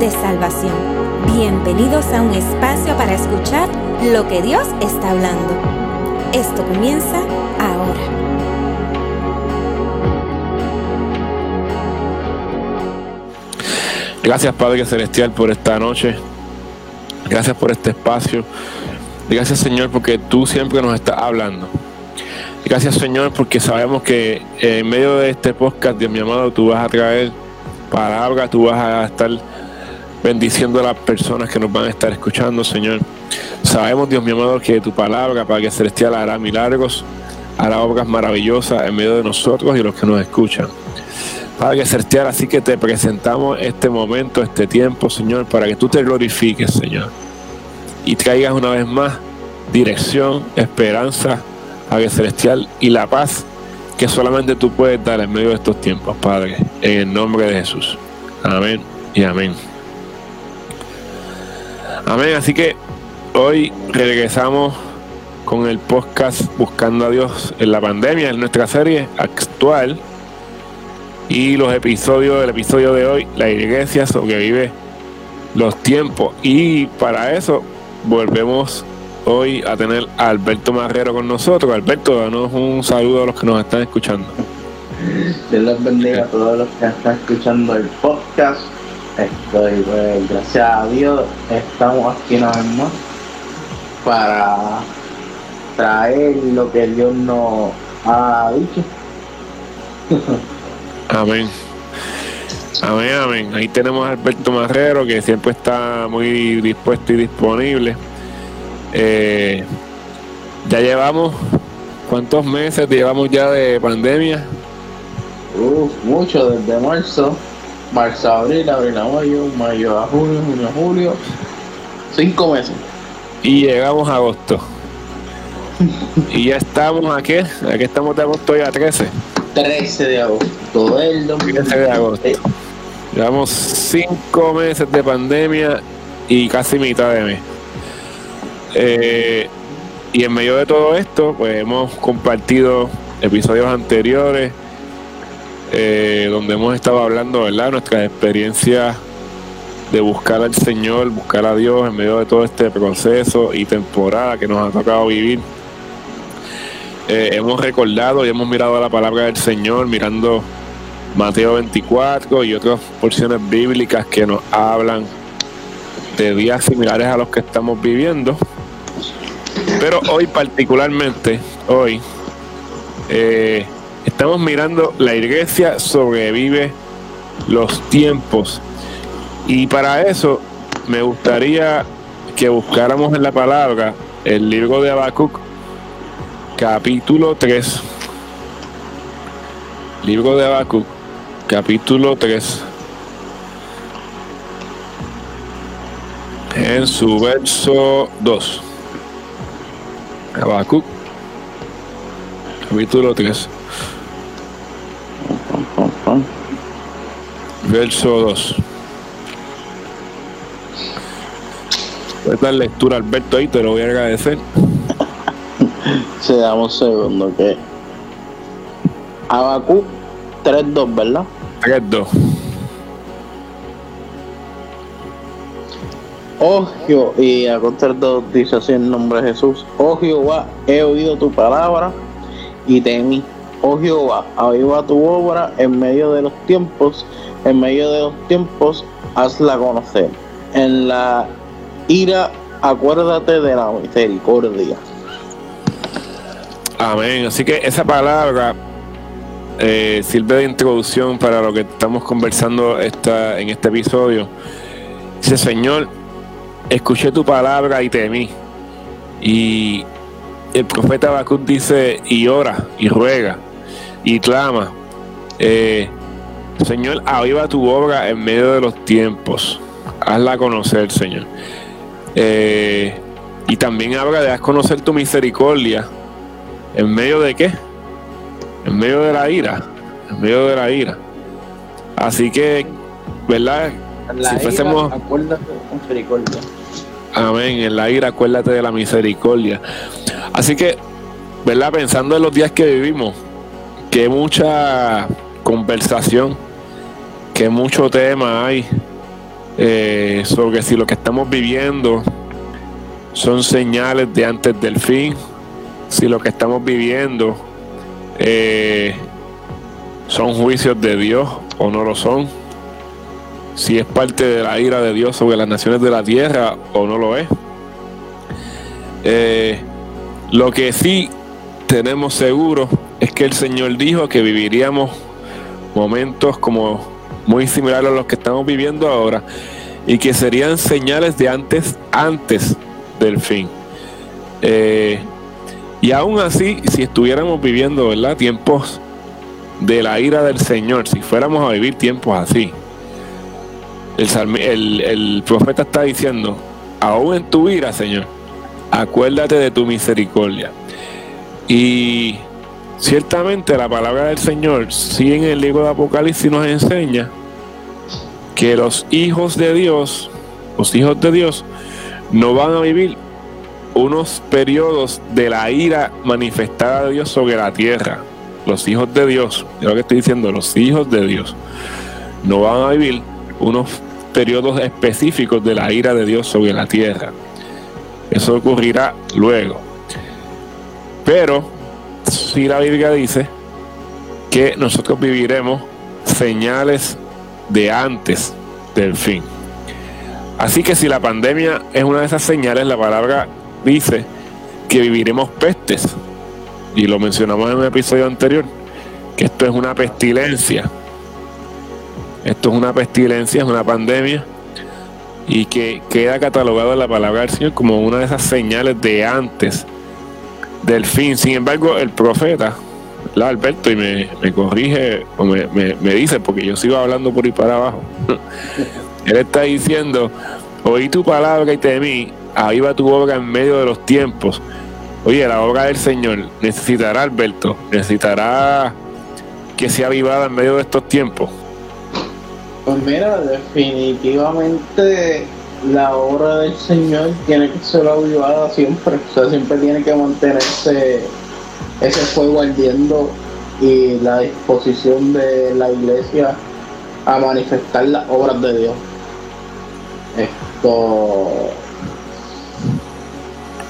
de Salvación. Bienvenidos a un espacio para escuchar lo que Dios está hablando. Esto comienza ahora. Gracias Padre Celestial por esta noche. Gracias por este espacio. Gracias Señor porque tú siempre nos estás hablando. Gracias Señor porque sabemos que en medio de este podcast, Dios mi amado, tú vas a traer palabra, tú vas a estar bendiciendo a las personas que nos van a estar escuchando, Señor. Sabemos, Dios mi amado, que tu palabra, Padre Celestial, hará milagros, hará obras maravillosas en medio de nosotros y los que nos escuchan. Padre Celestial, así que te presentamos este momento, este tiempo, Señor, para que tú te glorifiques, Señor. Y traigas una vez más dirección, esperanza, Padre Celestial, y la paz que solamente tú puedes dar en medio de estos tiempos, Padre, en el nombre de Jesús. Amén y amén. Amén, así que hoy regresamos con el podcast Buscando a Dios en la pandemia, en nuestra serie actual. Y los episodios, del episodio de hoy, la iglesia sobrevive los tiempos. Y para eso volvemos hoy a tener a Alberto Marrero con nosotros. Alberto, danos un saludo a los que nos están escuchando. Dios les bendiga a todos los que están escuchando el podcast. Estoy, pues, gracias a Dios, estamos aquí una vez más para traer lo que Dios nos ha dicho. amén. Amén, amén. Ahí tenemos a Alberto Marrero que siempre está muy dispuesto y disponible eh, ya llevamos, ¿cuántos meses llevamos ya de pandemia? Uf, mucho, desde marzo, marzo, abril, abril a mayo, mayo a junio, junio a julio, cinco meses. Y llegamos a agosto. y ya estamos aquí, aquí estamos de agosto ya 13. 13 de agosto el 13 de agosto. Llevamos cinco meses de pandemia y casi mitad de mes. Eh, y en medio de todo esto, pues hemos compartido episodios anteriores eh, donde hemos estado hablando, ¿verdad? Nuestras experiencias de buscar al Señor, buscar a Dios en medio de todo este proceso y temporada que nos ha tocado vivir. Eh, hemos recordado y hemos mirado a la palabra del Señor, mirando Mateo 24 y otras porciones bíblicas que nos hablan de días similares a los que estamos viviendo. Pero hoy particularmente, hoy, eh, estamos mirando la iglesia sobrevive los tiempos. Y para eso me gustaría que buscáramos en la palabra el libro de Habacuc, capítulo 3. Libro de Habacuc, capítulo 3. En su verso 2. Habacuc, capítulo 3, verso 2. Puedes dar lectura, Alberto, ahí te lo voy a agradecer. Se damos un segundo que. Habacuc 3.2, ¿verdad? 3.2. Oh Jehová, y a contar dos dice así en nombre de Jesús, oh Jehová, he oído tu palabra y temí. Oh Jehová, aviva tu obra en medio de los tiempos, en medio de los tiempos, hazla conocer. En la ira, acuérdate de la misericordia. Amén. Así que esa palabra eh, sirve de introducción para lo que estamos conversando esta, en este episodio. Dice, Señor, escuché tu palabra y temí. Y el profeta Habacuc dice, y ora, y ruega, y clama. Eh, Señor, aviva tu obra en medio de los tiempos. Hazla conocer, Señor. Eh, y también habla de haz conocer tu misericordia. ¿En medio de qué? En medio de la ira. En medio de la ira. Así que, ¿verdad? si fuésemos. Acuérdate de misericordia. Amén. En la ira, acuérdate de la misericordia. Así que, ¿verdad? Pensando en los días que vivimos, que mucha conversación que mucho tema hay eh, sobre si lo que estamos viviendo son señales de antes del fin, si lo que estamos viviendo eh, son juicios de Dios o no lo son, si es parte de la ira de Dios sobre las naciones de la tierra o no lo es. Eh, lo que sí tenemos seguro es que el Señor dijo que viviríamos momentos como muy similares a los que estamos viviendo ahora y que serían señales de antes, antes del fin. Eh, y aún así, si estuviéramos viviendo, ¿verdad? Tiempos de la ira del Señor, si fuéramos a vivir tiempos así, el, el profeta está diciendo, aún en tu ira, Señor, acuérdate de tu misericordia. Y ciertamente la palabra del Señor, si en el libro de Apocalipsis nos enseña que los hijos de Dios, los hijos de Dios, no van a vivir unos periodos de la ira manifestada de Dios sobre la tierra. Los hijos de Dios, es lo que estoy diciendo, los hijos de Dios no van a vivir unos periodos específicos de la ira de Dios sobre la tierra. Eso ocurrirá luego. Pero si la Biblia dice que nosotros viviremos señales de antes del fin. Así que si la pandemia es una de esas señales, la palabra dice que viviremos pestes. Y lo mencionamos en un episodio anterior, que esto es una pestilencia. Esto es una pestilencia, es una pandemia. Y que queda catalogado en la palabra del Señor como una de esas señales de antes del fin. Sin embargo, el profeta, la Alberto, y me, corrige o me, me, dice, porque yo sigo hablando por ahí para abajo. Él está diciendo, oí tu palabra y temí, va tu obra en medio de los tiempos. Oye, la obra del Señor necesitará, Alberto, necesitará que sea avivada en medio de estos tiempos. Pues mira, definitivamente la obra del Señor tiene que ser avivada siempre, o sea, siempre tiene que mantenerse ese fuego ardiendo y la disposición de la iglesia a manifestar las obras de Dios. Esto,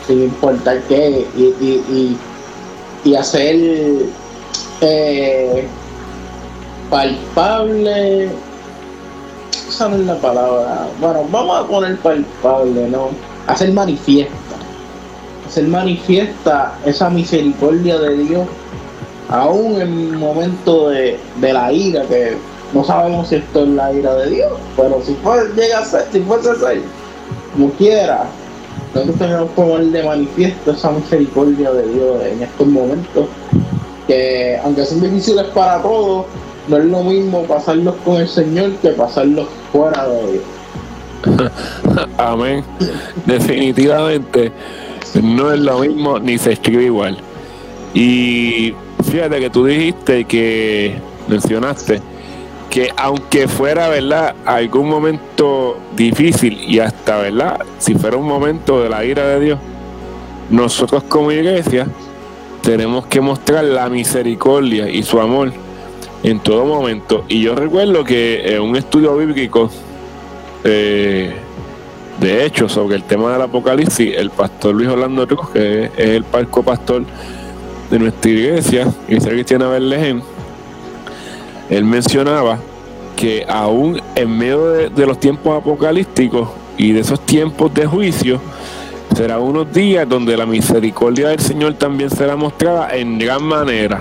sin importar qué, y, y, y, hacer eh, palpable, esa la palabra, bueno, vamos a poner palpable, ¿no? Hacer manifiesta, hacer manifiesta esa misericordia de Dios, aún en momento de, de la ira que no sabemos si esto es la ira de Dios, pero si llega a ser, si fuese a ser, como quiera, nosotros tenemos que poner de manifiesto esa misericordia de Dios en estos momentos, que aunque son difíciles para todos, no es lo mismo pasarlos con el Señor que pasarlos fuera de Dios. Amén. Definitivamente no es lo mismo ni se escribe igual. Y fíjate que tú dijiste que mencionaste que aunque fuera, ¿verdad?, algún momento difícil y hasta, ¿verdad?, si fuera un momento de la ira de Dios, nosotros como iglesia tenemos que mostrar la misericordia y su amor en todo momento. Y yo recuerdo que en un estudio bíblico, eh, de hecho, sobre el tema del Apocalipsis, el pastor Luis Orlando Cruz, que es el palco pastor de nuestra iglesia, Iglesia Cristiana Berlején, él mencionaba que aún en medio de, los tiempos apocalípticos y de esos tiempos de juicio, será unos días donde la misericordia del Señor también será mostrada en gran manera.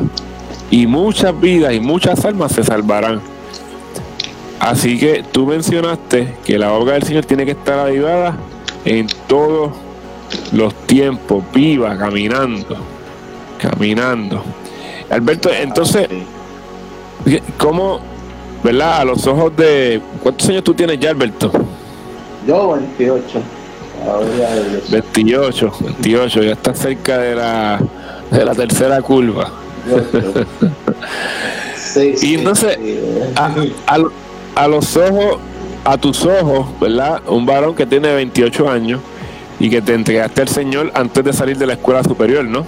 Y muchas vidas y muchas almas se salvarán. Así que tú mencionaste que la obra del Señor tiene que estar avivada en todos los tiempos, viva, caminando, caminando. Alberto, entonces, ¿Cómo, verdad? A los ojos de. ¿Cuántos años tú tienes ya, Alberto? Yo, 28. 28, 28, ya está cerca de la, de la tercera curva. Sí, y entonces, a, a, los ojos, a tus ojos, ¿verdad? Un varón que tiene 28 años y que te entregaste al Señor antes de salir de la escuela superior, ¿no?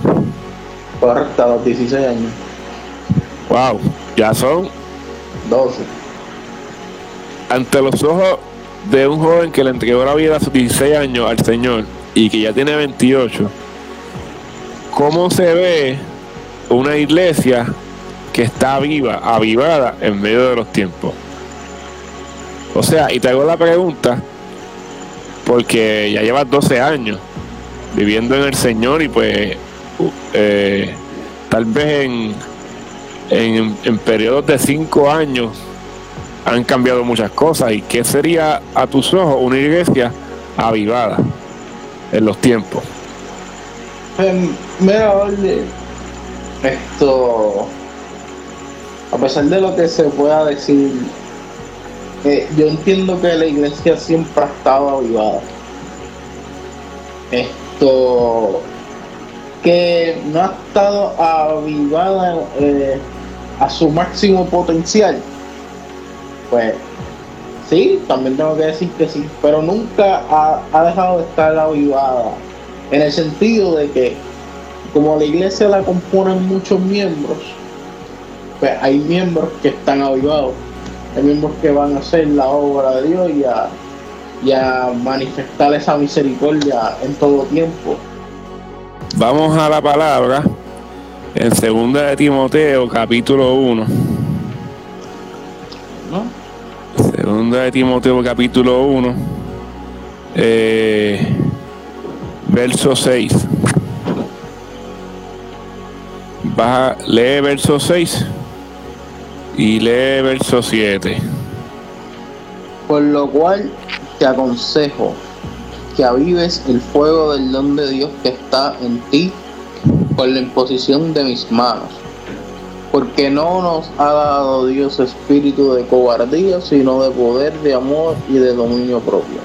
Correcto, a los 16 años. Wow, ya son 12. ante los ojos de un joven que le entregó la vida a sus 16 años al Señor y que ya tiene 28, ¿cómo se ve una iglesia que está viva, avivada en medio de los tiempos? O sea, y te hago la pregunta, porque ya llevas 12 años viviendo en el Señor y pues eh, tal vez en, en, periodos de 5 años han cambiado muchas cosas. ¿Y qué sería a tus ojos una iglesia avivada en los tiempos? Em, mira, esto, a pesar de lo que se pueda decir, eh, yo entiendo que la iglesia siempre ha estado avivada. Esto, que no ha estado avivada eh, a su máximo potencial pues sí, también tengo que decir que sí, pero nunca ha, dejado de estar avivada, en el sentido de que como la iglesia la componen muchos miembros, pues hay miembros que están avivados, hay miembros que van a hacer la obra de Dios y a, y a manifestar esa misericordia en todo tiempo. Vamos a la palabra en 2 de Timoteo capítulo 1. ¿No? Segunda de Timoteo capítulo 1, eh, verso 6. Baja, lee verso 6 y lee verso 7. Por lo cual te aconsejo que avives el fuego del don de Dios que está en ti por la imposición de mis manos porque no nos ha dado Dios espíritu de cobardía, sino de poder, de amor y de dominio propio.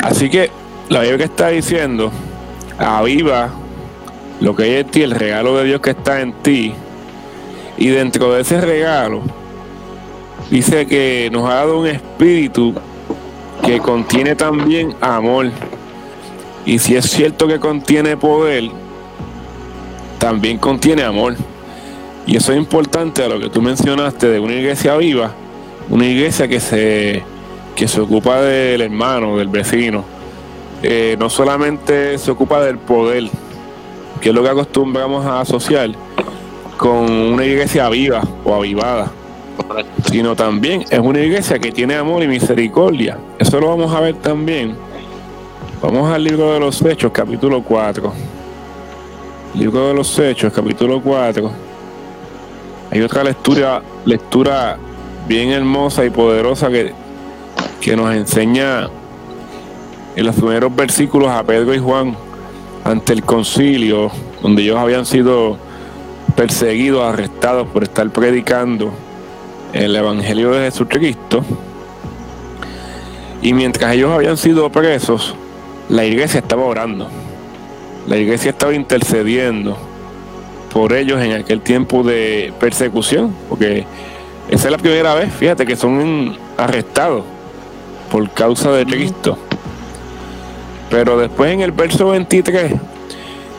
Así que la Biblia que está diciendo, aviva lo que hay en ti, el regalo de Dios que está en ti, y dentro de ese regalo dice que nos ha dado un espíritu que contiene también amor. Y si es cierto que contiene poder, también contiene amor. Y eso es importante a lo que tú mencionaste de una iglesia viva, una iglesia que se, que se ocupa del hermano, del vecino. Eh, no solamente se ocupa del poder, que es lo que acostumbramos a asociar con una iglesia viva o avivada, sino también es una iglesia que tiene amor y misericordia. Eso lo vamos a ver también. Vamos al libro de los Hechos, capítulo 4. Libro de los Hechos, capítulo 4. Hay otra lectura, lectura bien hermosa y poderosa que, que nos enseña en los primeros versículos a Pedro y Juan ante el concilio, donde ellos habían sido perseguidos, arrestados por estar predicando el Evangelio de Jesucristo. Y mientras ellos habían sido presos, la iglesia estaba orando. La iglesia estaba intercediendo por ellos en aquel tiempo de persecución, porque esa es la primera vez, fíjate, que son arrestados por causa de Cristo. Pero después en el verso 23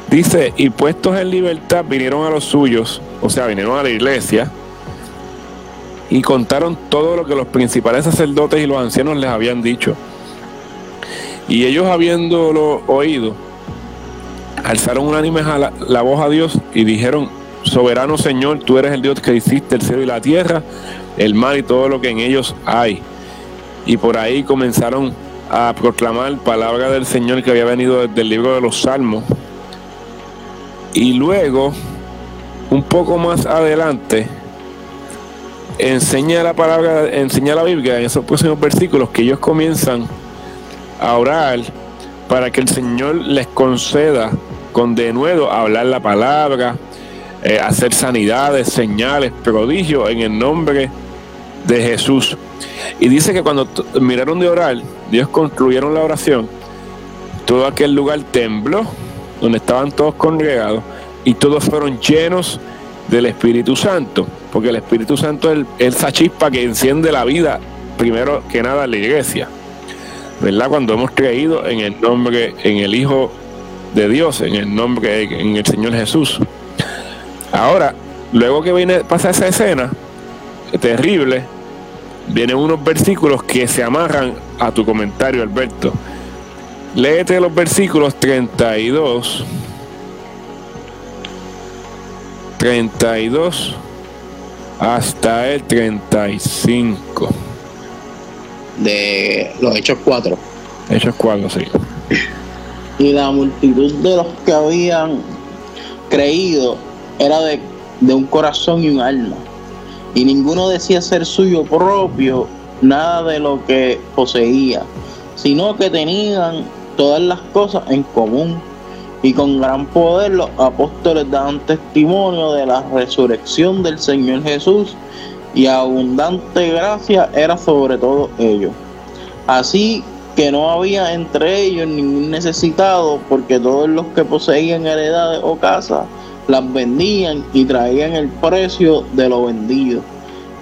dice, y puestos en libertad vinieron a los suyos, o sea, vinieron a la iglesia, y contaron todo lo que los principales sacerdotes y los ancianos les habían dicho. Y ellos habiéndolo oído, alzaron unánimes a la, voz a Dios y dijeron, soberano Señor, tú eres el Dios que hiciste el cielo y la tierra, el mar y todo lo que en ellos hay. Y por ahí comenzaron a proclamar palabra del Señor que había venido desde el libro de los Salmos. Y luego, un poco más adelante, enseña la palabra, enseña la Biblia en esos próximos versículos que ellos comienzan a orar para que el Señor les conceda con denuedo hablar la palabra, eh, hacer sanidades, señales, prodigios en el nombre de Jesús. Y dice que cuando miraron de orar, Dios concluyeron la oración, todo aquel lugar tembló, donde estaban todos congregados, y todos fueron llenos del Espíritu Santo, porque el Espíritu Santo es esa chispa que enciende la vida, primero que nada en la iglesia, ¿verdad? Cuando hemos creído en el nombre, en el Hijo de Dios, en el nombre, en el Señor Jesús. Ahora, luego que viene, pasa esa escena terrible, vienen unos versículos que se amarran a tu comentario, Alberto. Léete los versículos 32, 32 hasta el 35. De los Hechos 4. Hechos 4, sí. Y la multitud de los que habían creído era de, de un corazón y un alma. Y ninguno decía ser suyo propio nada de lo que poseía, sino que tenían todas las cosas en común. Y con gran poder los apóstoles daban testimonio de la resurrección del Señor Jesús y abundante gracia era sobre todo ellos. Así que no había entre ellos ningún necesitado, porque todos los que poseían heredades o casas las vendían y traían el precio de lo vendido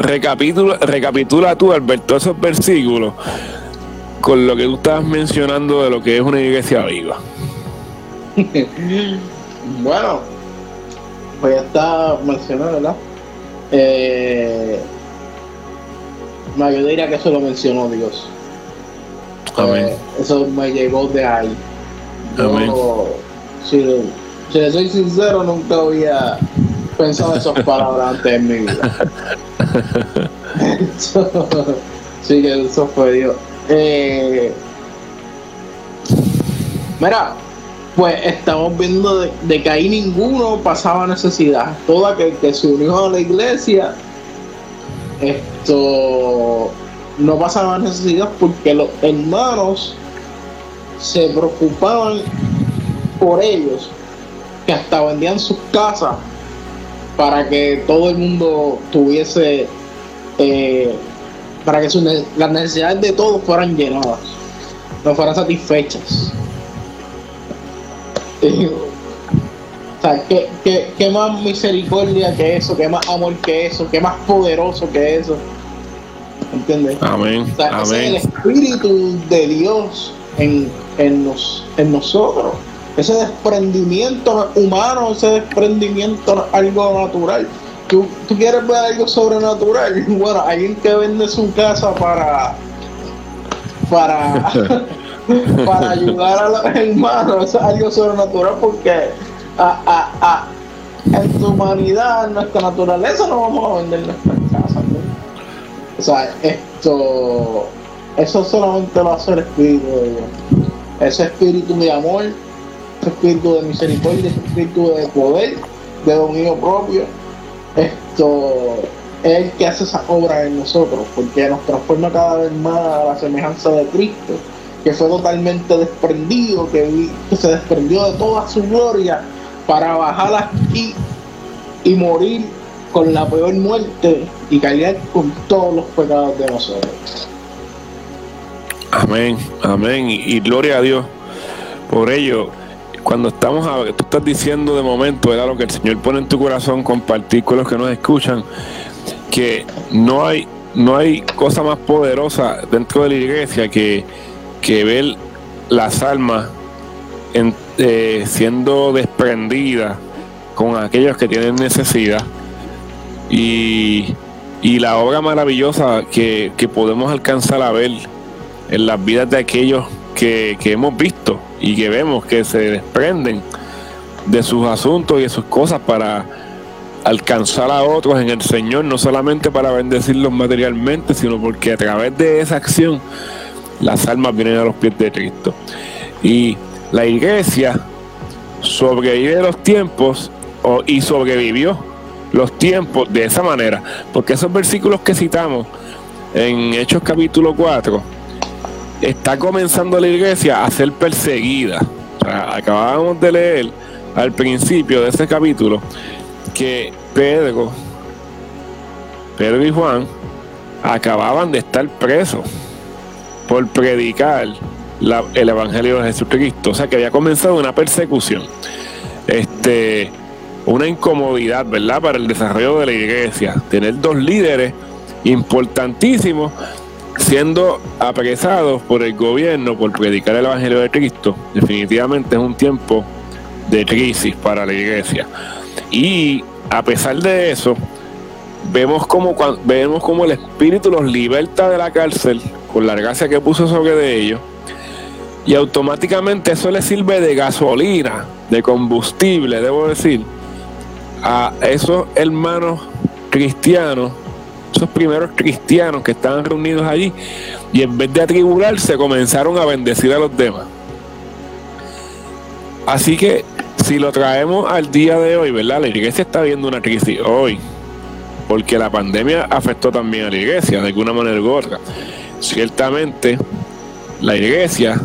recapitula, recapitula tú, Alberto, esos versículos con lo que tú estabas mencionando de lo que es una iglesia viva. bueno, pues ya está mencionado, ¿verdad? Eh, diría que eso lo mencionó Dios. Amén. Eh, eso me llegó de ahí. Amén. si, si soy sincero, nunca había pensado esas palabras antes en mi vida. sí, que eso fue Dios. Eh, mira, pues estamos viendo de, que ahí ninguno pasaba necesidad. Todo aquel que se unió a la iglesia, esto no pasaba necesidad porque los hermanos se preocupaban por ellos, que hasta vendían sus casas para que todo el mundo tuviese, eh, para que las necesidades de todos fueran llenadas, no fueran satisfechas. o sea, ¿qué, más misericordia que eso? ¿Qué más amor que eso? ¿Qué más poderoso que eso? ¿Entiendes? Amén. es el Espíritu de Dios en, en, en nosotros ese desprendimiento humano, ese desprendimiento algo natural. ¿Tú, tú quieres ver algo sobrenatural? Bueno, alguien que vende su casa para para para ayudar a los hermanos, eso es algo sobrenatural porque a, a, a, en tu humanidad, en nuestra naturaleza, no vamos a vender nuestra casa. O sea, esto, eso solamente lo hace el Espíritu de Dios. Ese espíritu de amor, espíritu de misericordia, ese espíritu de poder, de dominio propio. Esto es el que hace esa obra en nosotros, porque nos transforma cada vez más a la semejanza de Cristo, que fue totalmente desprendido, que, se desprendió de toda su gloria para bajar aquí y morir con la peor muerte y caer con todos los pecados de nosotros. Amén, amén, y gloria a Dios. Por ello, cuando estamos a, tú estás diciendo de momento, era lo que el Señor pone en tu corazón, compartir con los que nos escuchan, que no hay, no hay cosa más poderosa dentro de la iglesia que, que ver las almas eh, siendo desprendidas con aquellos que tienen necesidad. Y, y la obra maravillosa que, que podemos alcanzar a ver en las vidas de aquellos que, hemos visto y que vemos que se desprenden de sus asuntos y de sus cosas para alcanzar a otros en el Señor, no solamente para bendecirlos materialmente, sino porque a través de esa acción las almas vienen a los pies de Cristo. Y la iglesia sobrevive los tiempos y sobrevivió los tiempos de esa manera, porque esos versículos que citamos en Hechos capítulo 4, está comenzando la iglesia a ser perseguida. acabábamos de leer al principio de ese capítulo que Pedro, Pedro y Juan acababan de estar presos. por predicar el Evangelio de Jesucristo. O sea que había comenzado una persecución, este, una incomodidad, ¿verdad?, para el desarrollo de la iglesia. Tener dos líderes importantísimos siendo apresados por el gobierno por predicar el Evangelio de Cristo. Definitivamente es un tiempo de crisis para la iglesia. Y a pesar de eso, vemos como, vemos como el Espíritu los liberta de la cárcel con la gracia que puso sobre de ellos y automáticamente eso le sirve de gasolina, de combustible, debo decir, a esos hermanos cristianos, esos primeros cristianos que estaban reunidos allí, y en vez de atribularse comenzaron a bendecir a los demás. Así que si lo traemos al día de hoy, ¿verdad? La iglesia está viendo una crisis hoy, porque la pandemia afectó también a la iglesia de alguna manera u otra. Ciertamente, la iglesia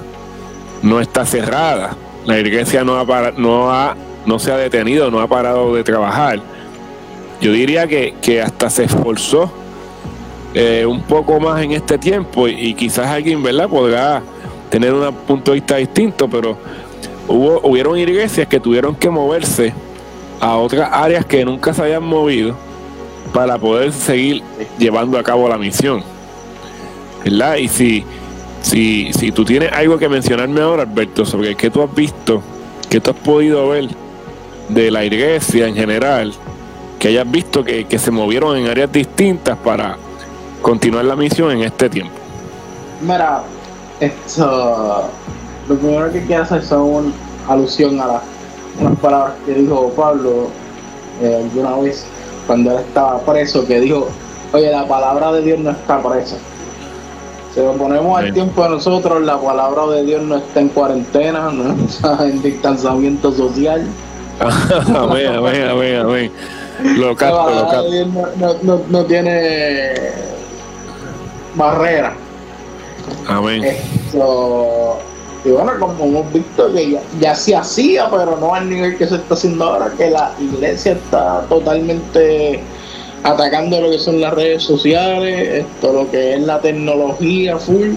no está cerrada. La iglesia no ha, no ha no se ha detenido, no ha parado de trabajar. Yo diría que, hasta se esforzó eh, un poco más en este tiempo y, quizás alguien, ¿verdad?, podrá tener un punto de vista distinto, pero hubo, hubieron iglesias que tuvieron que moverse a otras áreas que nunca se habían movido para poder seguir llevando a cabo la misión. ¿Verdad? Y si si, si tú tienes algo que mencionarme ahora, Alberto, sobre qué tú has visto, qué tú has podido ver de la iglesia en general, que hayas visto que, se movieron en áreas distintas para continuar la misión en este tiempo. Mira, esto, lo primero que quiero hacer es una alusión a, las palabras que dijo Pablo eh, alguna vez cuando él estaba preso, que dijo, oye, la palabra de Dios no está presa si lo ponemos al tiempo de nosotros, la palabra de Dios no está en cuarentena, no está en distanciamiento social. amén, amén, amén, amén. Lo capto, lo capto. No, no, no, tiene barrera. Amén. Esto, y bueno, como hemos visto que ya, ya se hacía, pero no al nivel que se está haciendo ahora, que la iglesia está totalmente atacando lo que son las redes sociales, esto lo que es la tecnología full.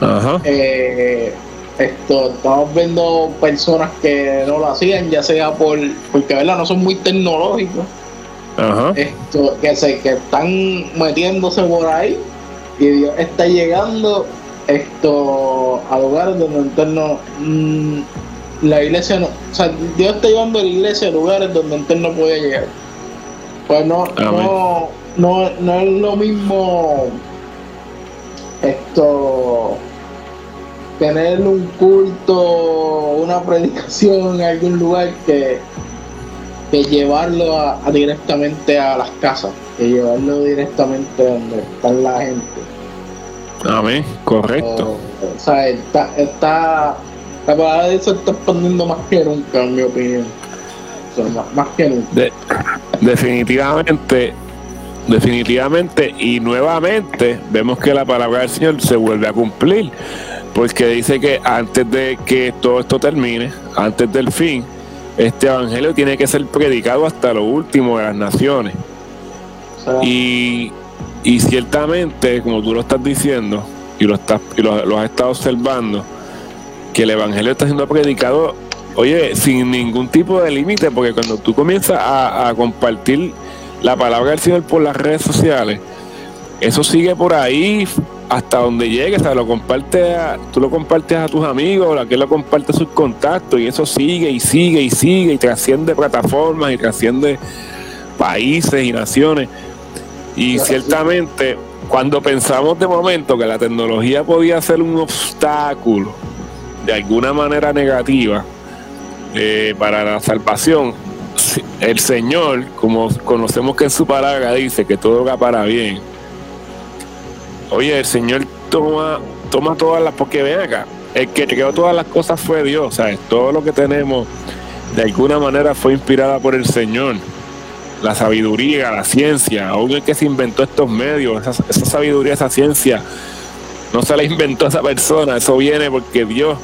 Ajá. Eh, esto estamos viendo personas que no lo hacían, ya sea por porque verdad no son muy tecnológicos. Ajá. Esto que se que están metiéndose por ahí y Dios está llegando esto a lugares donde no, mm, la iglesia no, o sea, Dios está llevando a la iglesia a lugares donde antes no podía llegar. Pues no, no, no, no es lo mismo esto tener un culto, una predicación en algún lugar que, que llevarlo a, directamente a las casas, que llevarlo directamente donde está la gente. Amén, correcto. O, sea, está, está, la palabra de eso está expandiendo más que nunca, en mi opinión más, que definitivamente, definitivamente y nuevamente vemos que la palabra del Señor se vuelve a cumplir, porque dice que antes de que todo esto termine, antes del fin, este evangelio tiene que ser predicado hasta lo último de las naciones. y, y, ciertamente, como tú lo estás diciendo, y lo, estás, y lo, lo has estado observando, que el evangelio está siendo predicado oye, sin ningún tipo de límite, porque cuando tú comienzas a, compartir la palabra del Señor por las redes sociales, eso sigue por ahí hasta donde llegue, o sea, lo comparte tú lo compartes a tus amigos, la que lo comparte a sus contactos, y eso sigue y sigue y sigue y trasciende plataformas y trasciende países y naciones. Y ciertamente, cuando pensamos de momento que la tecnología podía ser un obstáculo de alguna manera negativa, eh, para la salvación, el Señor, como conocemos que en su palabra dice que todo va para bien. Oye, el Señor toma, toma todas las, porque ven acá, el que creó todas las cosas fue Dios, ¿sabes? Todo lo que tenemos de alguna manera fue inspirada por el Señor. La sabiduría, la ciencia, aún el que se inventó estos medios, esa, sabiduría, esa ciencia, no se la inventó esa persona, eso viene porque Dios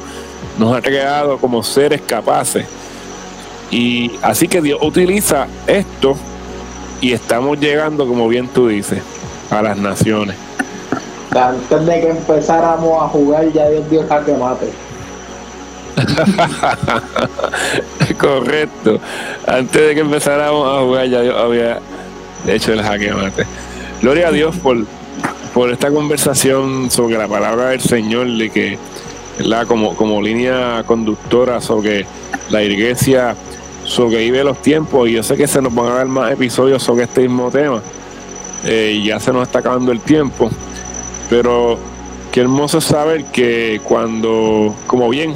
nos ha creado como seres capaces. Y así que Dios utiliza esto y estamos llegando, como bien tú dices, a las naciones. Antes de que empezáramos a jugar, ya Dios dio jaque mate. Correcto. Antes de que empezáramos a jugar, ya Dios había hecho el jaque mate. Gloria a Dios por, por esta conversación sobre la palabra del Señor, de que, ¿verdad? Como, como línea conductora sobre la iglesia sobrevive los tiempos. Y yo sé que se nos van a dar más episodios sobre este mismo tema. Eh, ya se nos está acabando el tiempo. Pero qué hermoso saber que cuando, como bien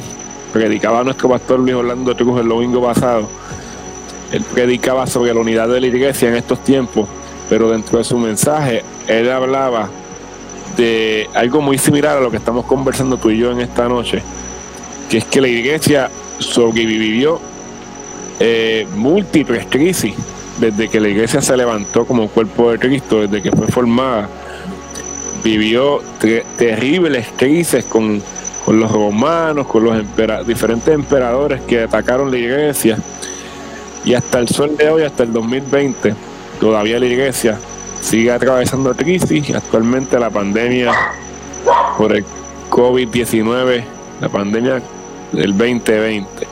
predicaba nuestro pastor Luis Orlando Cruz el domingo pasado, él predicaba sobre la unidad de la iglesia en estos tiempos, pero dentro de su mensaje él hablaba de algo muy similar a lo que estamos conversando tú y yo en esta noche, que es que la iglesia sobrevivió eh, múltiples crisis desde que la iglesia se levantó como cuerpo de Cristo, desde que fue formada vivió terribles crisis con, los romanos, con los diferentes emperadores que atacaron la iglesia. Y hasta el sol de hoy, hasta el 2020, todavía la iglesia sigue atravesando crisis. Actualmente la pandemia por el COVID-19, la pandemia del 2020.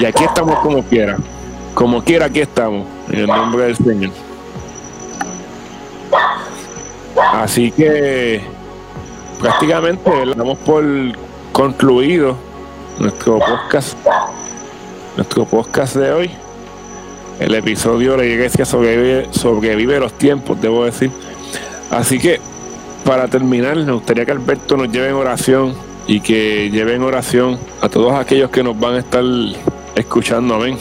Y aquí estamos como quiera. Como quiera, aquí estamos, en el nombre del Señor. Así que prácticamente damos por concluido nuestro podcast, nuestro podcast de hoy. El episodio la iglesia sobrevive, sobrevive los tiempos, debo decir. Así que para terminar, me gustaría que Alberto nos lleve en oración y que lleve en oración a todos aquellos que nos van a estar escuchando, amén,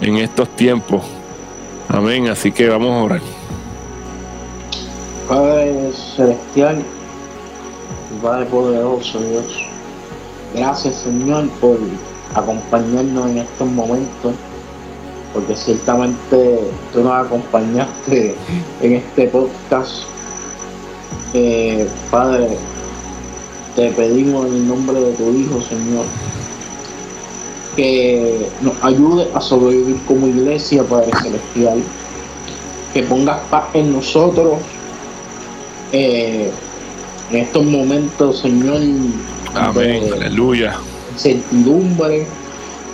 en estos tiempos. Amén, así que vamos a orar. Padre Celestial, Padre poderoso Dios, gracias Señor por acompañarnos en estos momentos, porque ciertamente tú nos acompañaste en este podcast. Eh, Padre, te pedimos en el nombre de tu Hijo, Señor, que nos ayude a sobrevivir como iglesia, Padre Celestial, que pongas paz en nosotros eh, en estos momentos, Señor, Amén, aleluya. Certidumbre,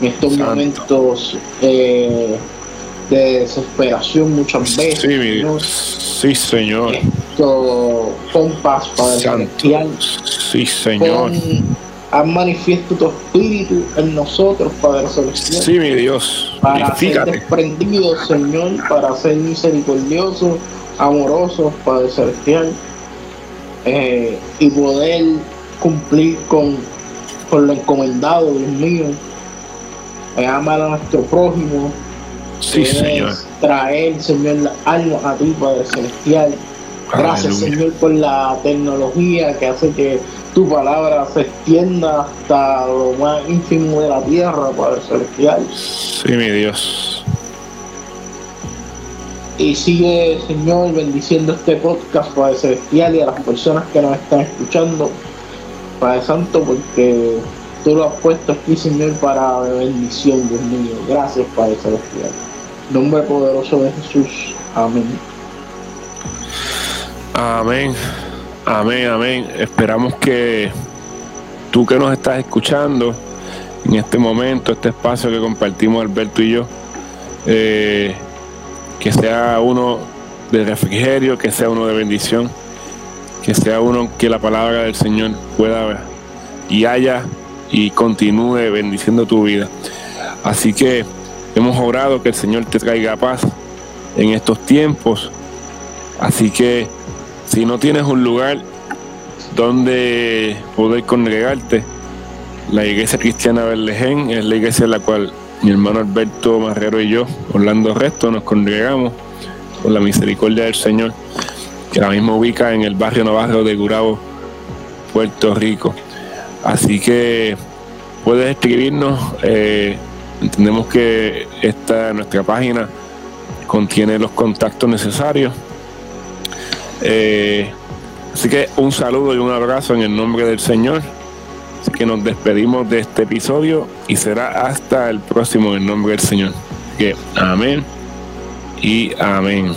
en estos momentos eh, de desesperación muchas veces. Sí, Señor. sí Señor. Esto, con paz, Padre Celestial. Sí, Señor. haz manifiesto tu espíritu en nosotros, Padre Celestial. Sí, mi Dios. Para ser desprendidos, Señor, para ser misericordiosos, amorosos, Padre Celestial eh, y poder cumplir con, con lo encomendado, Dios mío. Eh, amar a nuestro prójimo. Sí, Señor. Traer, Señor, la alma a ti, Padre Celestial. Gracias, Señor, por la tecnología que hace que tu palabra se extienda hasta lo más ínfimo de la tierra, Padre Celestial. Sí, mi Dios y sigue, Señor, bendiciendo este podcast, Padre Celestial, y a las personas que nos están escuchando, Padre Santo, porque tú lo has puesto aquí, Señor, para bendición, Dios mío. Gracias, Padre Celestial. Nombre poderoso de Jesús. Amén. Amén. Amén, amén. Esperamos que tú que nos estás escuchando en este momento, este espacio que compartimos Alberto y yo, eh, que sea uno de refrigerio, que sea uno de bendición, que sea uno que la palabra del Señor pueda y haya y continúe bendiciendo tu vida. Así que hemos orado que el Señor te traiga paz en estos tiempos. Así que si no tienes un lugar donde poder congregarte, la iglesia cristiana Berlején es la iglesia en la cual mi hermano Alberto Marrero y yo, Orlando Resto, nos congregamos con la misericordia del Señor, que ahora mismo ubica en el barrio Navarro de Gurabo, Puerto Rico. Así que puedes escribirnos, eh, entendemos que esta nuestra página contiene los contactos necesarios. Eh, así que un saludo y un abrazo en el nombre del Señor. Que nos despedimos de este episodio y será hasta el próximo en nombre del Señor. Que amén y amén.